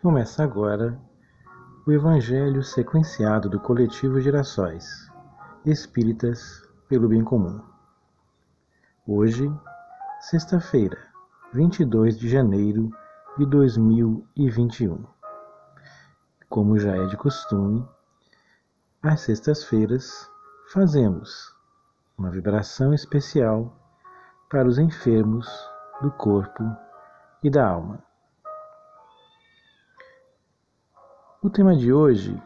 Começa agora o Evangelho sequenciado do coletivo Gerações Espíritas pelo Bem Comum. Hoje, sexta-feira, 22 de janeiro de 2021. Como já é de costume, às sextas-feiras fazemos uma vibração especial para os enfermos do corpo e da alma. O tema de hoje,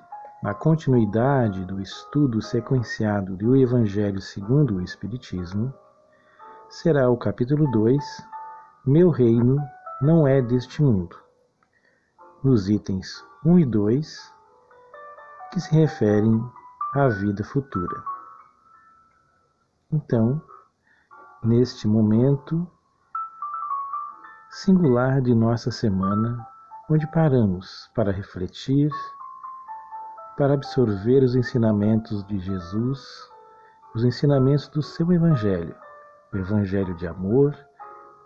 na continuidade do estudo sequenciado do Evangelho segundo o Espiritismo, será o capítulo 2, Meu Reino não é deste mundo, nos itens 1 e 2, que se referem à vida futura. Então, neste momento singular de nossa semana, onde paramos para refletir, para absorver os ensinamentos de Jesus, os ensinamentos do seu Evangelho, o Evangelho de amor,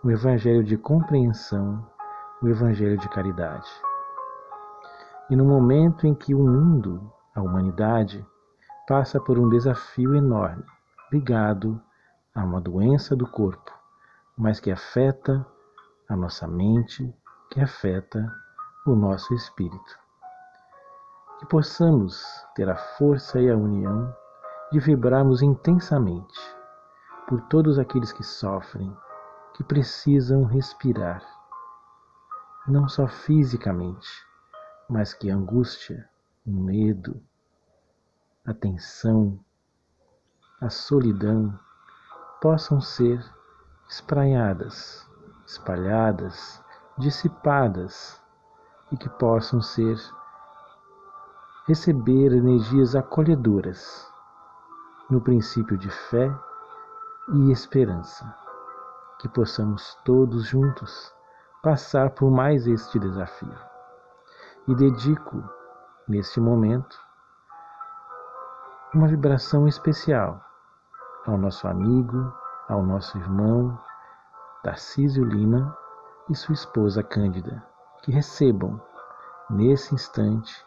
o Evangelho de compreensão, o Evangelho de caridade. E no momento em que o mundo, a humanidade, passa por um desafio enorme, ligado a uma doença do corpo, mas que afeta a nossa mente, que afeta o nosso espírito. Que possamos ter a força e a união de vibrarmos intensamente por todos aqueles que sofrem, que precisam respirar, não só fisicamente, mas que a angústia, o medo, a tensão, a solidão possam ser espraiadas, espalhadas, dissipadas e que possam ser receber energias acolhedoras no princípio de fé e esperança. Que possamos todos juntos passar por mais este desafio. E dedico, neste momento, uma vibração especial ao nosso amigo, ao nosso irmão Tarcísio Lima e sua esposa Cândida que recebam, nesse instante,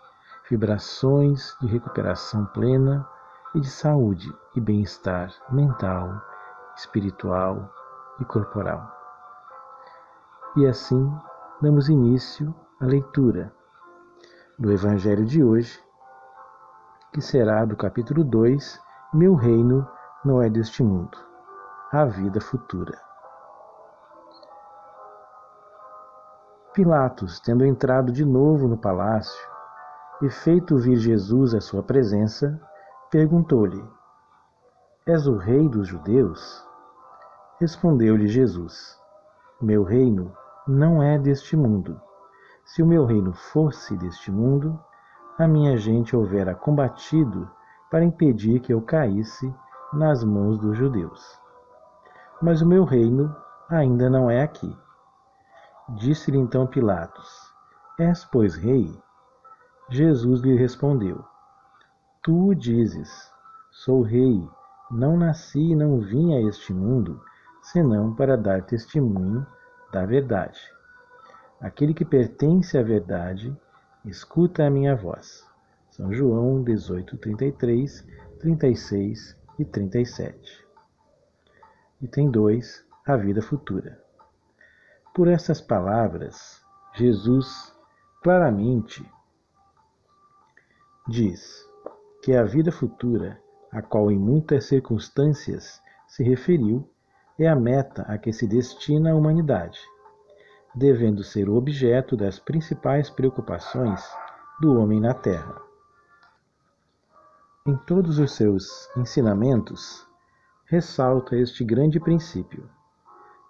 vibrações de recuperação plena e de saúde e bem-estar mental, espiritual e corporal. E assim damos início à leitura do Evangelho de hoje, que será do capítulo 2, Meu reino não é deste mundo, a vida futura. Pilatos, tendo entrado de novo no palácio e feito vir Jesus à sua presença, perguntou-lhe: És o rei dos judeus? Respondeu-lhe Jesus: Meu reino não é deste mundo. Se o meu reino fosse deste mundo, a minha gente houvera combatido para impedir que eu caísse nas mãos dos judeus. Mas o meu reino ainda não é aqui. Disse-lhe então Pilatos: És, pois, rei? Jesus lhe respondeu: Tu dizes, sou rei, não nasci e não vim a este mundo, senão para dar testemunho da verdade. Aquele que pertence à verdade, escuta a minha voz. São João 18, 33, 36 e 37. Item 2. A vida futura. Por essas palavras, Jesus claramente diz que a vida futura, a qual em muitas circunstâncias se referiu, é a meta a que se destina a humanidade, devendo ser o objeto das principais preocupações do homem na Terra. Em todos os seus ensinamentos, ressalta este grande princípio.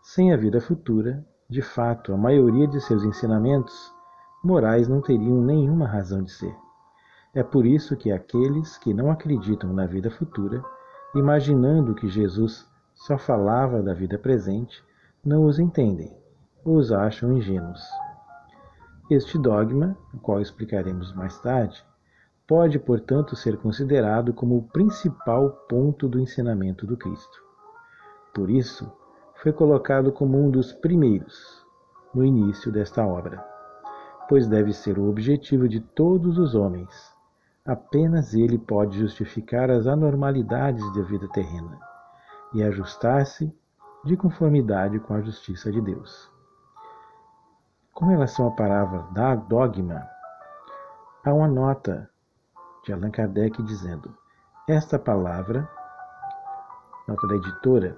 Sem a vida futura, de fato, a maioria de seus ensinamentos morais não teriam nenhuma razão de ser. É por isso que aqueles que não acreditam na vida futura, imaginando que Jesus só falava da vida presente, não os entendem ou os acham ingênuos. Este dogma, o qual explicaremos mais tarde, pode, portanto, ser considerado como o principal ponto do ensinamento do Cristo. Por isso, foi colocado como um dos primeiros no início desta obra. pois deve ser o objetivo de todos os homens. Apenas ele pode justificar as anormalidades da vida terrena e ajustar-se de conformidade com a justiça de Deus. Com relação à palavra da dogma, há uma nota de Allan Kardec dizendo: esta palavra, nota da editora,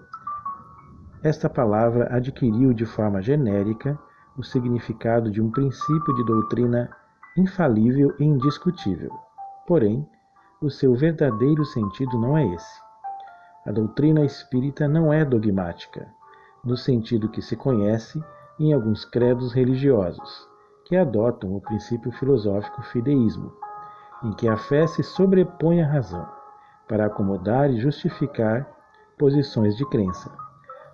esta palavra adquiriu de forma genérica o significado de um princípio de doutrina infalível e indiscutível. Porém, o seu verdadeiro sentido não é esse. A doutrina espírita não é dogmática, no sentido que se conhece em alguns credos religiosos, que adotam o princípio filosófico fideísmo, em que a fé se sobrepõe à razão, para acomodar e justificar posições de crença.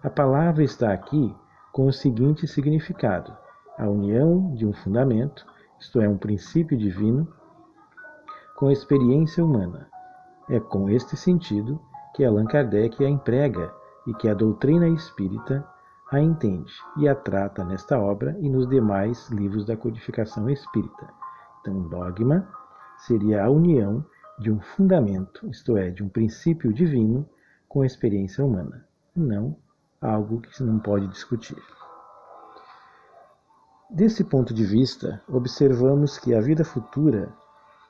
A palavra está aqui com o seguinte significado: a união de um fundamento, isto é, um princípio divino, com a experiência humana. É com este sentido que Allan Kardec a emprega e que a doutrina espírita a entende e a trata nesta obra e nos demais livros da codificação espírita. Então, dogma seria a união de um fundamento, isto é, de um princípio divino com a experiência humana, não algo que se não pode discutir. Desse ponto de vista, observamos que a vida futura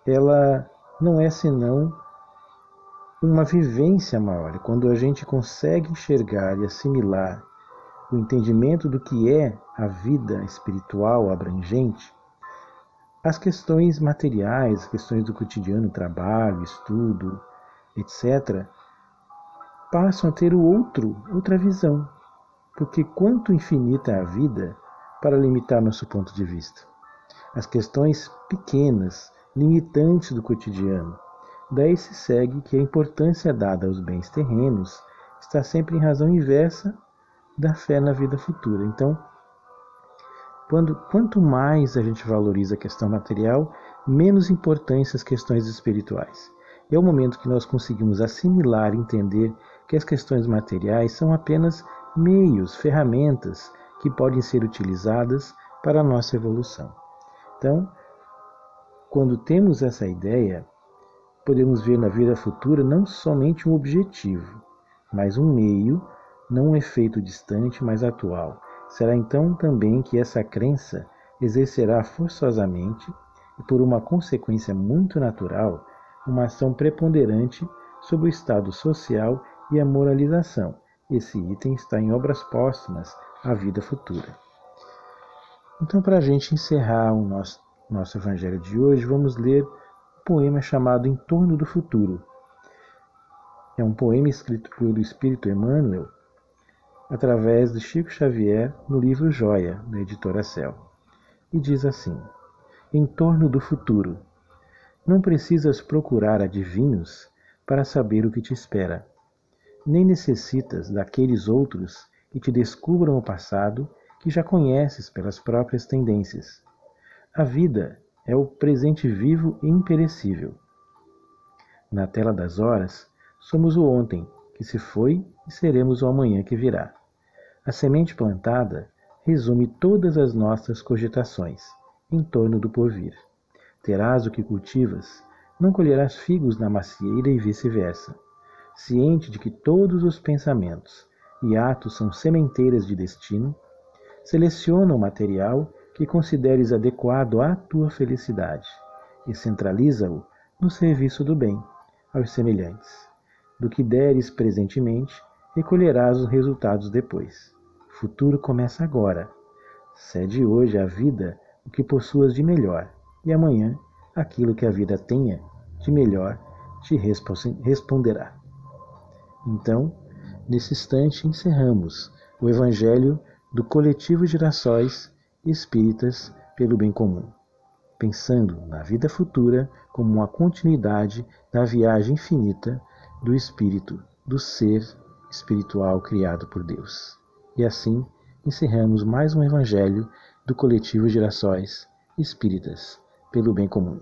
ela não é senão uma vivência maior. Quando a gente consegue enxergar e assimilar o entendimento do que é a vida espiritual abrangente, as questões materiais, as questões do cotidiano, trabalho, estudo, etc., passam a ter o outro, outra visão. Porque quanto infinita é a vida, para limitar nosso ponto de vista. As questões pequenas, limitantes do cotidiano. Daí se segue que a importância dada aos bens terrenos está sempre em razão inversa da fé na vida futura. Então, quando, quanto mais a gente valoriza a questão material, menos importância as questões espirituais. É o momento que nós conseguimos assimilar entender que as questões materiais são apenas meios, ferramentas que podem ser utilizadas para a nossa evolução. Então, quando temos essa ideia, podemos ver na vida futura não somente um objetivo, mas um meio, não um efeito distante, mas atual. Será então também que essa crença exercerá forçosamente e por uma consequência muito natural uma ação preponderante sobre o estado social e a moralização. Esse item está em Obras Póstumas, a vida futura. Então, para a gente encerrar o nosso, nosso evangelho de hoje, vamos ler um poema chamado Em Torno do Futuro. É um poema escrito pelo Espírito Emmanuel através de Chico Xavier no livro Joia, da editora Cel. E diz assim: Em torno do futuro. Não precisas procurar adivinhos para saber o que te espera, nem necessitas daqueles outros que te descubram o passado que já conheces pelas próprias tendências. A vida é o presente vivo e imperecível. Na tela das horas, somos o ontem que se foi e seremos o amanhã que virá. A semente plantada resume todas as nossas cogitações em torno do porvir. Terás o que cultivas, não colherás figos na macieira e vice-versa. Ciente de que todos os pensamentos, e atos são sementeiras de destino, seleciona o material que consideres adequado à tua felicidade e centraliza-o no serviço do bem aos semelhantes. Do que deres presentemente, recolherás os resultados depois. O futuro começa agora. Cede hoje à vida o que possuas de melhor, e amanhã aquilo que a vida tenha de melhor te responderá. Então, Nesse instante, encerramos o Evangelho do Coletivo Girassóis Espíritas pelo Bem Comum, pensando na vida futura como uma continuidade da viagem infinita do Espírito, do ser espiritual criado por Deus. E assim encerramos mais um Evangelho do Coletivo Girassóis Espíritas pelo Bem Comum.